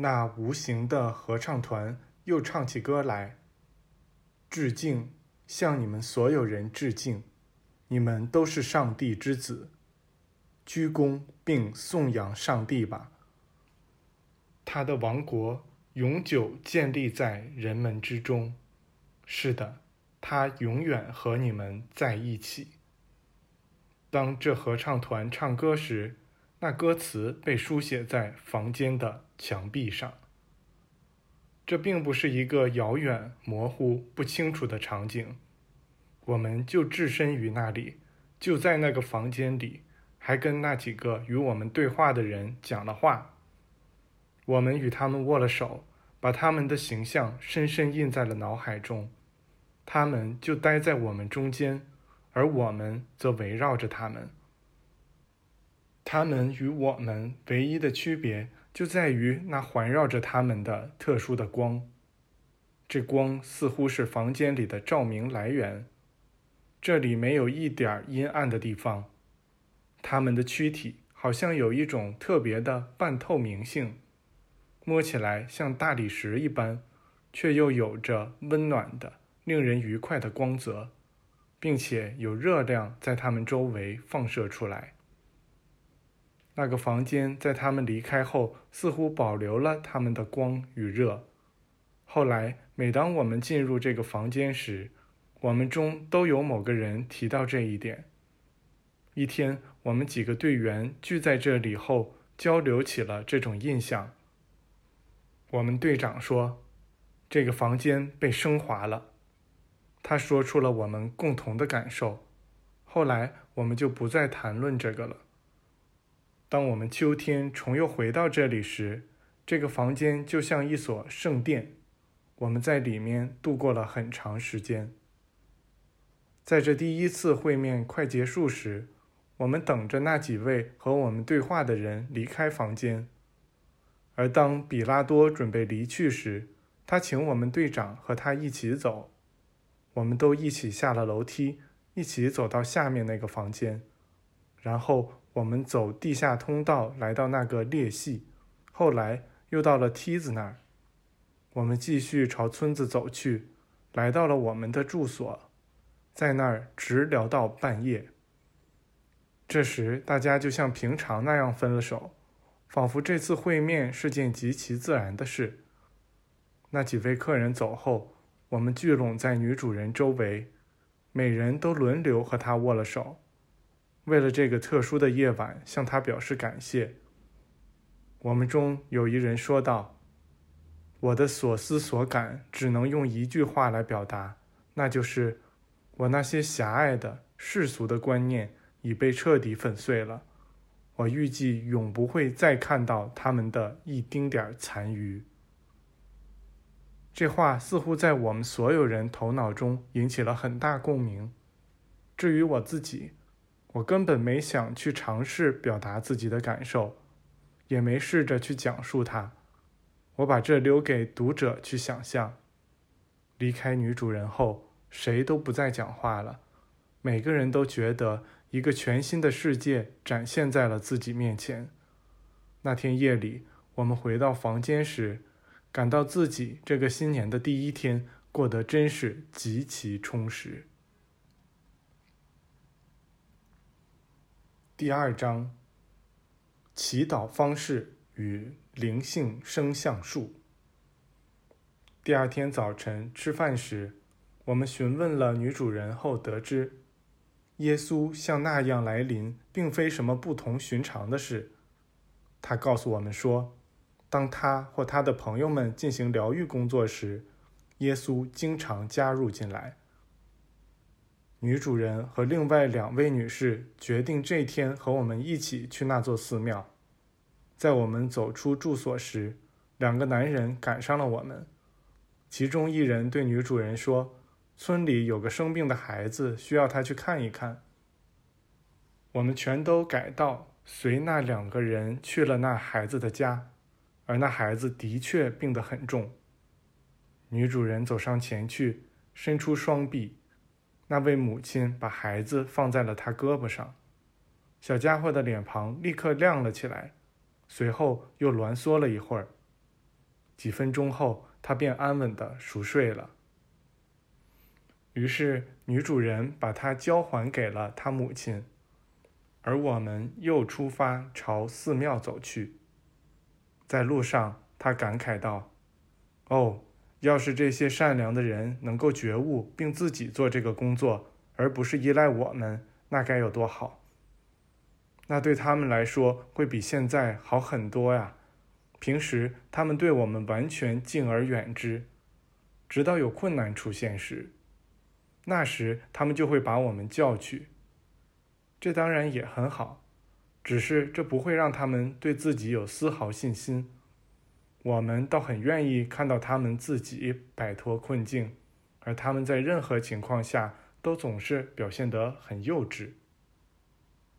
那无形的合唱团又唱起歌来。致敬，向你们所有人致敬，你们都是上帝之子。鞠躬并颂扬上帝吧。他的王国永久建立在人们之中。是的，他永远和你们在一起。当这合唱团唱歌时，那歌词被书写在房间的墙壁上。这并不是一个遥远、模糊、不清楚的场景，我们就置身于那里，就在那个房间里。还跟那几个与我们对话的人讲了话。我们与他们握了手，把他们的形象深深印在了脑海中。他们就待在我们中间，而我们则围绕着他们。他们与我们唯一的区别就在于那环绕着他们的特殊的光。这光似乎是房间里的照明来源。这里没有一点阴暗的地方。他们的躯体好像有一种特别的半透明性，摸起来像大理石一般，却又有着温暖的、令人愉快的光泽，并且有热量在他们周围放射出来。那个房间在他们离开后似乎保留了他们的光与热。后来，每当我们进入这个房间时，我们中都有某个人提到这一点。一天，我们几个队员聚在这里后，交流起了这种印象。我们队长说：“这个房间被升华了。”他说出了我们共同的感受。后来，我们就不再谈论这个了。当我们秋天重又回到这里时，这个房间就像一所圣殿，我们在里面度过了很长时间。在这第一次会面快结束时。我们等着那几位和我们对话的人离开房间，而当比拉多准备离去时，他请我们队长和他一起走。我们都一起下了楼梯，一起走到下面那个房间，然后我们走地下通道来到那个裂隙，后来又到了梯子那儿。我们继续朝村子走去，来到了我们的住所，在那儿直聊到半夜。这时，大家就像平常那样分了手，仿佛这次会面是件极其自然的事。那几位客人走后，我们聚拢在女主人周围，每人都轮流和她握了手，为了这个特殊的夜晚向他表示感谢。我们中有一人说道：“我的所思所感只能用一句话来表达，那就是我那些狭隘的世俗的观念。”已被彻底粉碎了。我预计永不会再看到他们的一丁点儿残余。这话似乎在我们所有人头脑中引起了很大共鸣。至于我自己，我根本没想去尝试表达自己的感受，也没试着去讲述它。我把这留给读者去想象。离开女主人后，谁都不再讲话了。每个人都觉得。一个全新的世界展现在了自己面前。那天夜里，我们回到房间时，感到自己这个新年的第一天过得真是极其充实。第二章：祈祷方式与灵性生相术。第二天早晨吃饭时，我们询问了女主人后得知。耶稣像那样来临，并非什么不同寻常的事。他告诉我们说，当他或他的朋友们进行疗愈工作时，耶稣经常加入进来。女主人和另外两位女士决定这天和我们一起去那座寺庙。在我们走出住所时，两个男人赶上了我们，其中一人对女主人说。村里有个生病的孩子，需要他去看一看。我们全都改道，随那两个人去了那孩子的家，而那孩子的确病得很重。女主人走上前去，伸出双臂，那位母亲把孩子放在了他胳膊上，小家伙的脸庞立刻亮了起来，随后又挛缩了一会儿。几分钟后，他便安稳的熟睡了。于是，女主人把他交还给了他母亲，而我们又出发朝寺庙走去。在路上，他感慨道：“哦，要是这些善良的人能够觉悟并自己做这个工作，而不是依赖我们，那该有多好！那对他们来说会比现在好很多呀。平时他们对我们完全敬而远之，直到有困难出现时。”那时，他们就会把我们叫去。这当然也很好，只是这不会让他们对自己有丝毫信心。我们倒很愿意看到他们自己摆脱困境，而他们在任何情况下都总是表现得很幼稚。